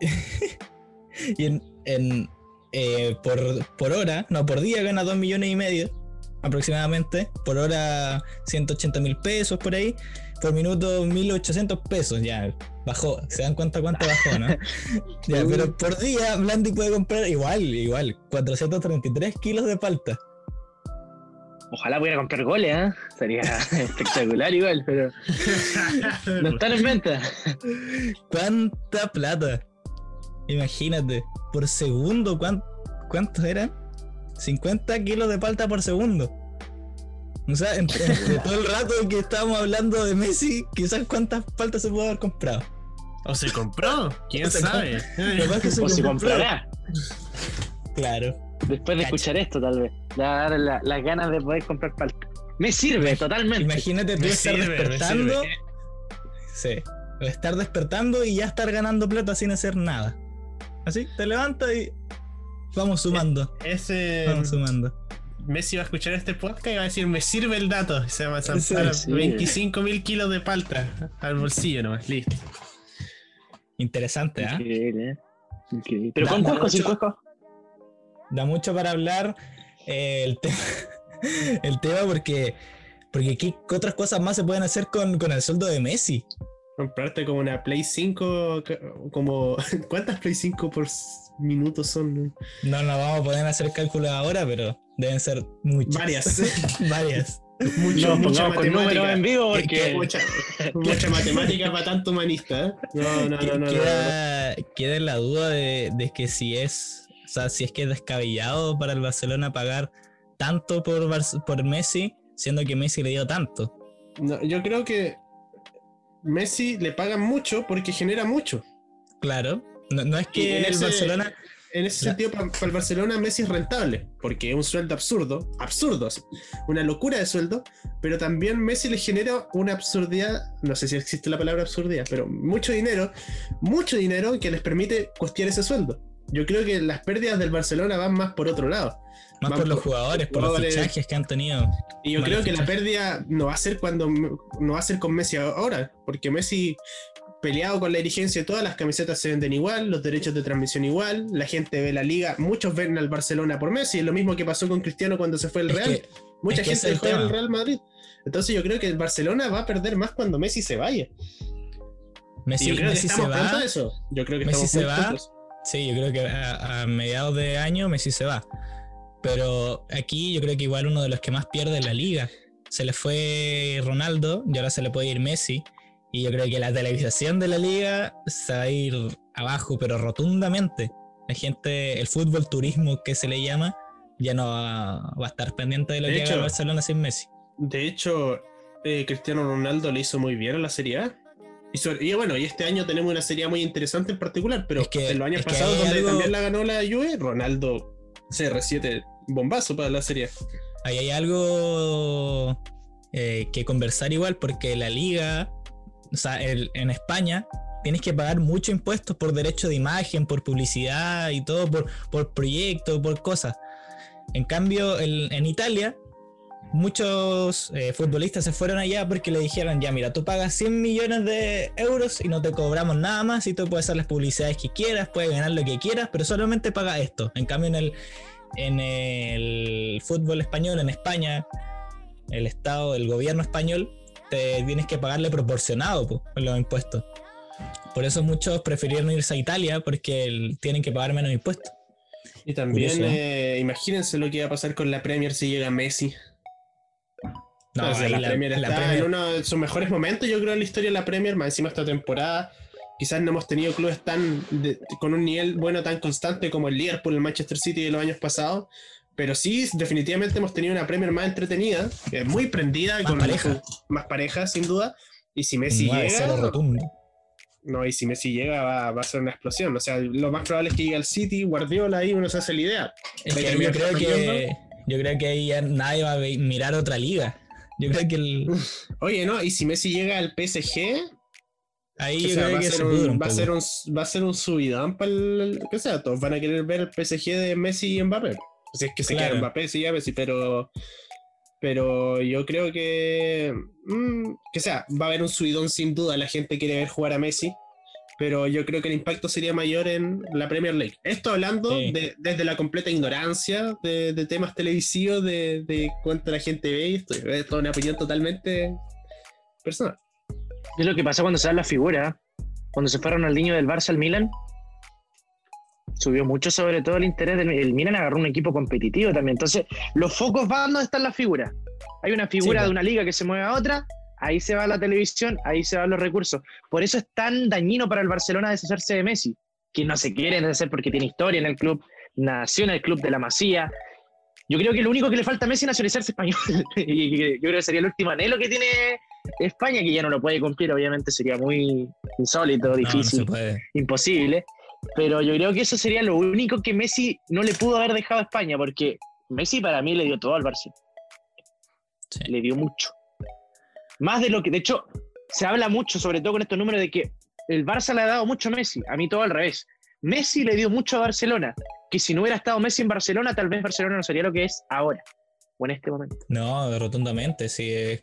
D: [laughs] y en, en, eh, por, por hora, no, por día gana 2 millones y medio aproximadamente. Por hora 180 mil pesos por ahí. Por minuto 1800 pesos, ya bajó. ¿Se dan cuenta cuánto bajó, no? [laughs] ya, pero por día Blandi puede comprar igual, igual, 433 kilos de palta.
B: Ojalá pudiera comprar goles, ¿ah? Sería [laughs] espectacular igual, pero no están en venta.
D: ¿Cuánta plata? Imagínate, por segundo, ¿cuán- ¿cuántos eran? 50 kilos de palta por segundo. O sea, entre, entre todo el rato que estábamos hablando de Messi, quizás cuántas paltas se puede haber comprado.
C: ¿O se compró? ¿Quién
D: O se
C: sabe? [laughs]
D: Capaz que se
B: O se
D: compró.
B: comprará.
D: Claro.
B: Después de
D: Cacha.
B: escuchar esto, tal vez. Le va a dar la- las ganas de poder comprar palta. Me sirve totalmente.
D: Imagínate tú
C: Me
D: estar
C: sirve,
D: despertando. Sí. Estar despertando y ya estar ganando plata sin hacer nada. Así, te levantas y vamos sumando.
C: Ese
D: Vamos sumando.
C: Messi va a escuchar este podcast y va a decir, me sirve el dato. Y se va a
D: Sí,
C: zampar
B: sí.
C: 25 mil kilos de palta al bolsillo nomás, listo.
D: Interesante, ¿ah?
B: Increíble, ¿eh? Increíble. ¿Pero
D: Da-
B: con
D: da
B: cuesco, sin
D: mucho-
B: cuesco?
D: da mucho para hablar eh, el tema [laughs] el tema porque porque qué, qué otras cosas más se pueden hacer con, con el sueldo de Messi
C: Comprarte como una Play 5, ca- como... [laughs] ¿Cuántas Play 5 por minuto son?
D: no nos vamos a poder hacer cálculos ahora pero deben ser muchas
C: Varias. [laughs]
D: varias
C: Mucho,
B: No,
C: mucha
B: números en
C: matemática.
B: vivo
D: Que-
B: porque...
C: Mucha, [laughs] mucha matemática para tanto humanista. ¿eh? No, no, no, no, no.
D: queda, queda en la duda de, de que si es o sea si es que es descabellado para el Barcelona pagar tanto por, por Messi siendo que Messi le dio tanto
C: No, yo creo que Messi le pagan mucho porque genera mucho.
D: claro no, no es que
C: en
D: el
C: ese-
D: Barcelona
C: En ese sentido, para el Barcelona, Messi es rentable, porque es un sueldo absurdo, absurdo, una locura de sueldo, pero también Messi le genera una absurdidad, no sé si existe la palabra absurdidad, pero mucho dinero, mucho dinero que les permite costear ese sueldo. Yo creo que las pérdidas del Barcelona van más por otro lado.
D: más por los jugadores por los
C: jugadores.
D: fichajes que han tenido
C: Y yo creo que la pérdida no va a ser cuando no va a ser con Messi ahora, porque Messi peleado con la dirigencia, todas las camisetas se venden igual, los derechos de transmisión igual, la gente ve la liga, muchos ven al Barcelona por Messi, es lo mismo que pasó con Cristiano cuando se fue el
D: Es
C: Real,
D: que-
C: mucha
D: es
C: gente
D: el
C: dejó el. Real Madrid. Entonces yo creo que el Barcelona va a perder más cuando Messi se vaya.
D: Messi,
C: y yo creo que
D: Messi se
C: estamos pronto
D: va.
C: a eso. Yo creo que
D: Messi
C: estamos
D: se va.
C: eso.
D: Sí, yo creo que a, a mediados de año Messi se va. Pero aquí yo creo que igual uno de los que más pierde es la liga. Se le fue Ronaldo y ahora se le puede ir Messi. Y yo creo que la televisación de la liga se va a ir abajo, pero rotundamente. La gente, el fútbol turismo que se le llama, ya no va, va a estar pendiente de lo
C: De
D: que haga
C: hecho-
D: el Barcelona sin Messi.
C: De hecho, eh, Cristiano Ronaldo le hizo muy bien a la Serie A. Y, sobre- y bueno, y este año tenemos una Serie muy interesante en particular, pero
D: Es que-
C: en los años pasados, donde
D: algo-
C: también la ganó la Juve, Ronaldo CR7 bombazo para la Serie.
D: Ahí hay algo eh, que conversar igual porque la liga, o sea, el- en España tienes que pagar mucho impuestos por derecho de imagen, por publicidad y todo, por, por proyectos, por cosas. En cambio, el- en Italia, muchos eh, futbolistas se fueron allá porque le dijeron, ya mira, tú pagas 100 millones de euros y no te cobramos nada más y tú puedes hacer las publicidades que quieras, puedes ganar lo que quieras, pero solamente paga esto. En cambio, en el, en el fútbol español, en España, el Estado, el gobierno español, te tienes que pagarle proporcionado po, con los impuestos. Por eso muchos prefirieron irse a Italia porque tienen que pagar menos impuestos.
C: Y también, eh, imagínense lo que iba a pasar con la Premier si llega Messi.
D: No,
C: O sea,
D: ahí
C: la,
D: la-
C: Premier
D: la
C: está
D: Premier-
C: en uno de sus mejores momentos, yo creo, en la historia de la Premier, más encima esta temporada. Quizás no hemos tenido clubes tan de- con un nivel bueno tan constante como el Liverpool, el Manchester City de los años pasados. Pero sí, definitivamente hemos tenido una Premier más entretenida, eh, muy prendida,
D: Más
C: con
D: pareja.
C: más pareja, sin duda. Y si Messi
D: un 9-0
C: llega, no, y si Messi llega va, va a ser una explosión. O sea, lo más probable es que llegue al City, Guardiola ahí uno se hace la idea.
D: Es que yo creo que yo creo que ahí nadie va a mirar otra liga. Yo creo que el- [laughs]
C: Oye, no, y si Messi llega al PSG,
D: ahí
C: o
D: yo
C: sea,
D: creo
C: va, a
D: que
C: ser
D: se pudre
C: un,
D: un
C: va, a
D: poco.
C: ser un, va a ser un subidón para el. Que sea, todos van a querer ver el PSG de Messi y Mbappé. Si es que se
D: Claro.
C: queda Mbappé, sí, ya Messi, pero. Pero yo creo que. mm, que sea, va a haber un subidón sin duda. La gente quiere ver jugar a Messi. Pero yo creo que el impacto sería mayor en la Premier League. Esto hablando
D: Sí.
C: de- desde la completa ignorancia de, de temas televisivos, de, de cuánta la gente ve. y Esto esto es una opinión totalmente personal.
B: Es lo que pasó cuando se dan las figuras. Cuando se fueron al niño del Barça al Milan, subió mucho sobre todo el interés del el Milan agarró un equipo competitivo también. Entonces, los focos van donde están las figuras. Hay una figura
D: Sí,
B: de una liga que se mueve a otra, ahí se va la televisión, ahí se van los recursos. Por eso es tan dañino para el Barcelona deshacerse de Messi, que no se quiere deshacer porque tiene historia en el club, nació en el club de la Masía. Yo creo que lo único que le falta a Messi es nacionalizarse español. [laughs] y yo creo que sería el último anhelo que tiene España, que ya no lo puede cumplir, obviamente sería muy insólito,
D: No, no
B: difícil imposible. Pero yo creo que eso sería lo único que Messi no le pudo haber dejado a España, porque Messi para mí le dio todo al Barça.
D: Sí.
B: Le dio mucho. Más de lo que, de hecho, se habla mucho, sobre todo con estos números, de que el Barça le ha dado mucho a Messi, a mí todo al revés. Messi le dio mucho a Barcelona, que si no hubiera estado Messi en Barcelona, tal vez Barcelona no sería lo que es ahora, o en este momento.
D: No, rotundamente, sí.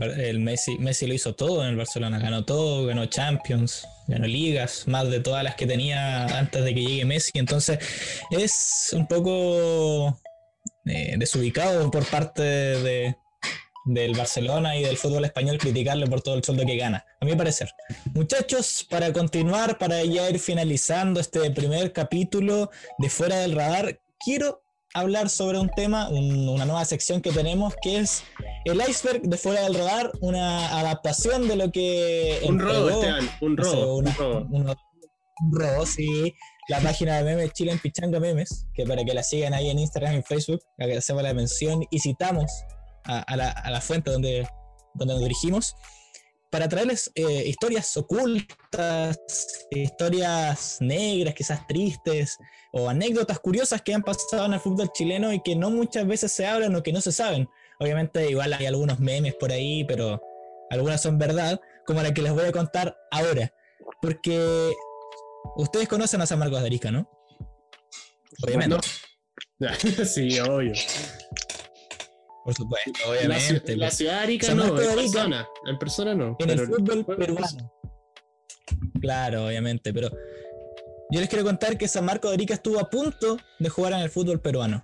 D: El Messi, Messi lo hizo todo en el Barcelona, ganó todo, ganó Champions, ganó ligas, más de todas las que tenía antes de que llegue Messi. Entonces es un poco eh, desubicado por parte de, del Barcelona y del fútbol español criticarle por todo el sueldo que gana, a mi parecer. Muchachos, para continuar, para ya ir finalizando este primer capítulo de Fuera del Radar, quiero hablar sobre un tema, un- una nueva sección que tenemos, que es el iceberg de Fuera del Radar, una adaptación de lo que...
C: Un robo, Esteban, un robo.
D: una-
C: un robo.
D: un- un robo, sí. La página de memes Chile en Pichanga Memes, que para que la sigan ahí en Instagram y Facebook, hacemos la mención y citamos a, a la, a la fuente donde, donde nos dirigimos, para traerles eh, historias ocultas, historias negras, quizás tristes, o anécdotas curiosas que han pasado en el fútbol chileno y que no muchas veces se hablan o que no se saben. Obviamente igual hay algunos memes por ahí, pero algunas son verdad, como la que les voy a contar ahora. Porque ustedes conocen a San Marcos de Arica, ¿no? Obviamente. [laughs]
C: Sí, obvio.
D: Por supuesto,
C: La,
D: obviamente.
C: ci- la
D: pues.
C: ciudad de Arica
D: San
C: no,
D: Marcos de
C: en
D: Arica.
C: persona. En persona no.
D: en el fútbol peruano. Claro, obviamente, pero yo les quiero contar que San Marcos de Arica estuvo a punto de jugar en el fútbol peruano.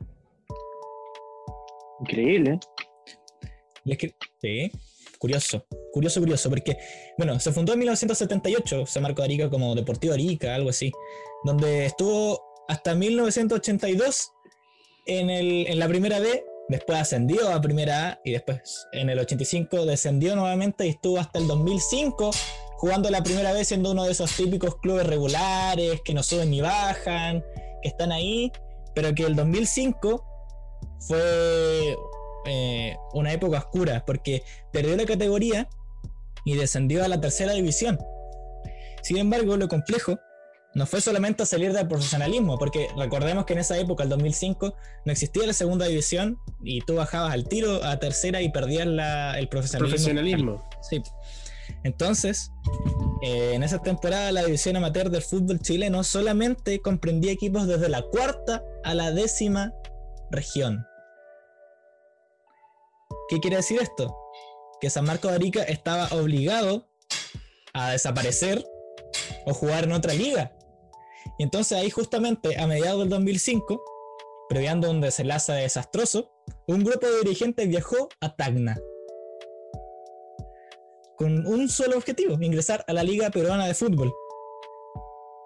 B: Increíble. ¿eh?
D: Les que- Sí, curioso, curioso, curioso, porque, bueno, se fundó en 1978 San Marcos de Arica como Deportivo Arica, algo así, donde estuvo hasta 1982 en, el, en la primera B, después ascendió a primera A y después en el 85 descendió nuevamente y estuvo hasta el 2005 jugando la primera vez siendo uno de esos típicos clubes regulares que no suben ni bajan, que están ahí, pero que el 2005 fue eh, una época oscura porque perdió la categoría y descendió a la tercera división. Sin embargo, lo complejo no fue solamente salir del profesionalismo, porque recordemos que en esa época, el 2005, no existía la segunda división y tú bajabas al tiro a tercera y perdías la, el profesionalismo.
C: Profesionalismo.
D: Sí. Entonces, eh, en esa temporada la división amateur del fútbol chileno solamente comprendía equipos desde la cuarta a la décima región. ¿Qué quiere decir esto? Que San Marcos de Arica estaba obligado a desaparecer o jugar en otra liga. Y entonces ahí justamente a mediados del 2005, previando un desenlace desastroso, un grupo de dirigentes viajó a Tacna. Con un solo objetivo, ingresar a la Liga Peruana de Fútbol.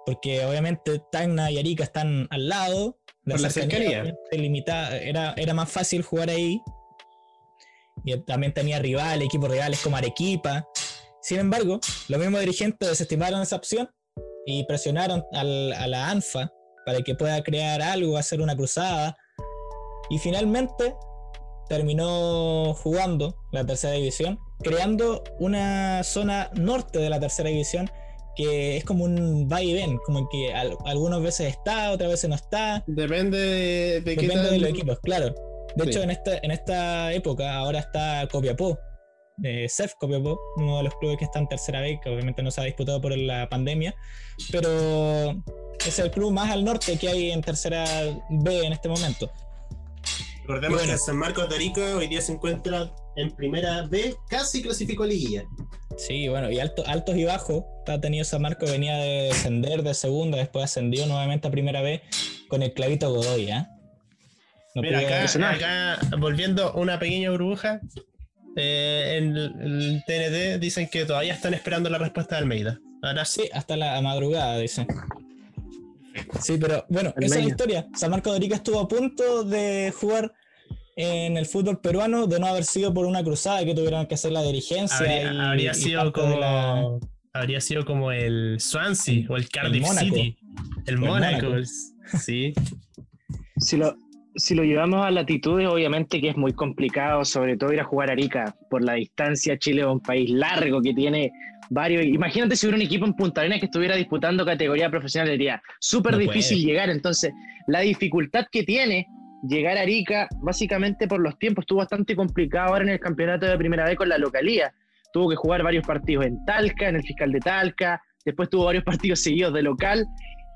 D: Porque obviamente Tacna y Arica están al lado.
C: Por la cercanía.
D: limitada, era, era más fácil jugar ahí. Y también tenía rivales, equipos rivales como Arequipa. Sin embargo, los mismos dirigentes desestimaron esa opción y presionaron al- a la ANFA para que pueda crear algo, hacer una cruzada. Y finalmente terminó jugando la tercera división, creando una zona norte de la tercera división que es como un va y ven, como que al- algunas veces está, otras veces no está.
C: Depende de, de
D: Depende de los equipos, claro. De
C: Sí.
D: hecho, en esta, en esta época ahora está Copiapó, eh, CEF Copiapó, uno de los clubes que está en tercera B, que obviamente no se ha disputado por la pandemia, pero es el club más al norte que hay en tercera B en este momento.
C: Recordemos
D: Bueno.
C: que San Marcos de Arica hoy día se encuentra en primera B, casi clasificó a liguilla.
D: Sí, bueno, y alto- altos y bajos ha tenido San Marco, venía de descender de segunda, después ascendió nuevamente a primera B con el clavito Godoy, ¿ah? No
C: Mira, acá, acá, volviendo una pequeña burbuja, eh, en el, TNT dicen que todavía están esperando la respuesta de Almeida. Ahora sí,
D: hasta la madrugada, dice. Sí, pero bueno, esa es la historia. San Marco de Arica estuvo a punto de jugar en el fútbol peruano de no haber sido por una cruzada que tuvieron que hacer la dirigencia.
C: habría,
D: y-
C: habría
D: y
C: sido como
D: la-
C: habría sido como el Swansea o el Cardiff. City. El
D: el
C: Mónaco.
D: Mónaco.
C: Sí.
B: Si lo, si lo llevamos a latitudes, obviamente que es muy complicado, sobre todo ir a jugar a Arica por la distancia. Chile es un país largo que tiene varios. Imagínate si hubiera un equipo en Punta Arenas que estuviera disputando categoría profesional, diría súper
D: No
B: difícil
D: puede.
B: llegar. Entonces, la dificultad que tiene llegar a Arica, básicamente por los tiempos, estuvo bastante complicado ahora en el campeonato de primera vez con la localía. Tuvo que jugar varios partidos en Talca, en el fiscal de Talca, después tuvo varios [laughs] partidos seguidos de local.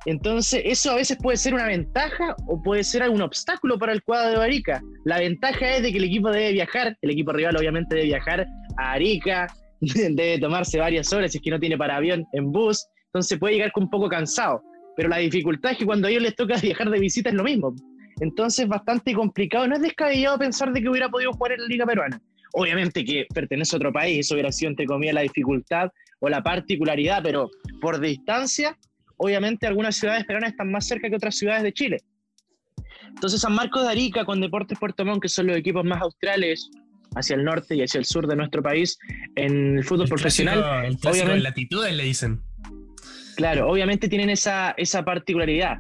B: Entonces, eso a veces puede ser una ventaja o puede ser algún obstáculo para el cuadro de Arica. La ventaja es de que el equipo debe viajar, el equipo rival obviamente debe viajar a Arica, [laughs] debe tomarse varias horas si es que no tiene para avión en bus, entonces puede llegar con un poco cansado. Pero la dificultad es que cuando a ellos les toca [laughs] viajar de visita es lo mismo. Entonces, bastante complicado. No es descabellado pensar de que hubiera podido jugar en la Liga Peruana. Obviamente que pertenece a otro país, eso hubiera sido entre comillas la dificultad o la particularidad, pero por distancia obviamente algunas ciudades peruanas están más cerca que otras ciudades de Chile. Entonces San Marcos de Arica con Deportes Puerto Montt, que son los equipos más australes hacia el norte y hacia el sur de nuestro país en el fútbol
C: El
B: profesional,
C: clásico- el clásico
B: obviamente-
C: de latitudes le dicen.
B: claro, obviamente tienen esa, esa particularidad.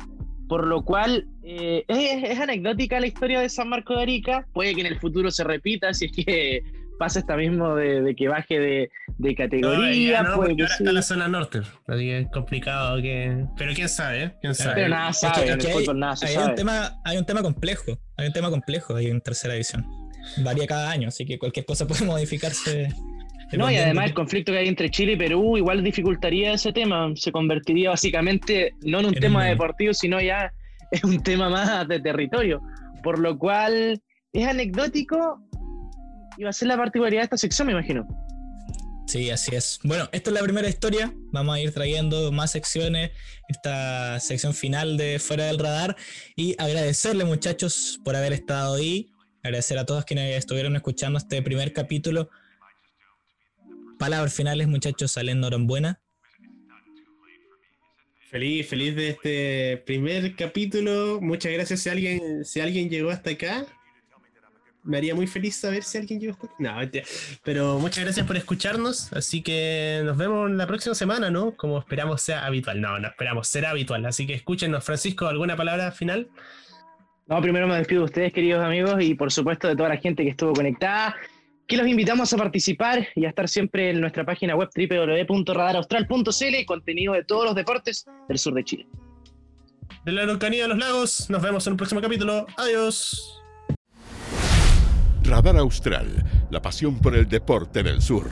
B: Por lo cual eh, es, es anecdótica la historia de San Marcos de Arica. Puede que en el futuro se repita si es que pasa esta mismo de, de que baje de, de
C: No,
B: categoría.
C: no,
B: puede
C: porque
B: que
C: ahora
B: sí.
C: está en la zona norte. Así que es complicado que. Pero quién sabe, ¿eh? ¿Quién sabe?
B: Pero nada
D: Es
B: sabe,
D: que-
B: en
D: es
B: el
D: que hay-
B: fútbol nada se
D: hay,
B: sabe.
D: un tema, hay un tema complejo. Hay un tema complejo ahí en tercera división. Varía cada año, así que cualquier cosa [laughs] puede modificarse.
B: No, y además
D: de-
B: el conflicto que hay entre Chile y Perú igual dificultaría ese tema. Se convertiría básicamente no en un
D: En
B: tema
D: un-
B: deportivo, sino ya [laughs] en un tema más de territorio. Por lo cual es anecdótico y va a ser la particularidad de esta sección, me imagino.
D: Sí, así es. Bueno, esta es la primera historia. Vamos a ir trayendo más secciones, esta sección final de Fuera del Radar. Y agradecerle, muchachos, por haber estado ahí. Agradecer a todos quienes estuvieron escuchando este primer capítulo. Palabras finales, muchachos, salen enhorabuena.
C: Feliz, feliz de este primer capítulo. Muchas gracias si alguien, si alguien llegó hasta acá. Me haría muy feliz saber si alguien llegó hasta acá. No, mentira. Pero muchas gracias por escucharnos. Así que nos vemos la próxima semana, ¿no? Como esperamos sea habitual. No, no esperamos, será habitual. Así que escúchenos. Francisco, ¿alguna palabra final?
B: No, primero me despido de ustedes, queridos amigos, y por supuesto de toda la gente que estuvo conectada. que los invitamos a participar y a estar siempre en nuestra página web www.radaraustral.cl, contenido de todos los deportes del sur de Chile.
C: De la Araucanía de los Lagos, nos vemos en un próximo capítulo. Adiós.
A: Radar Austral, la pasión por el deporte en el sur.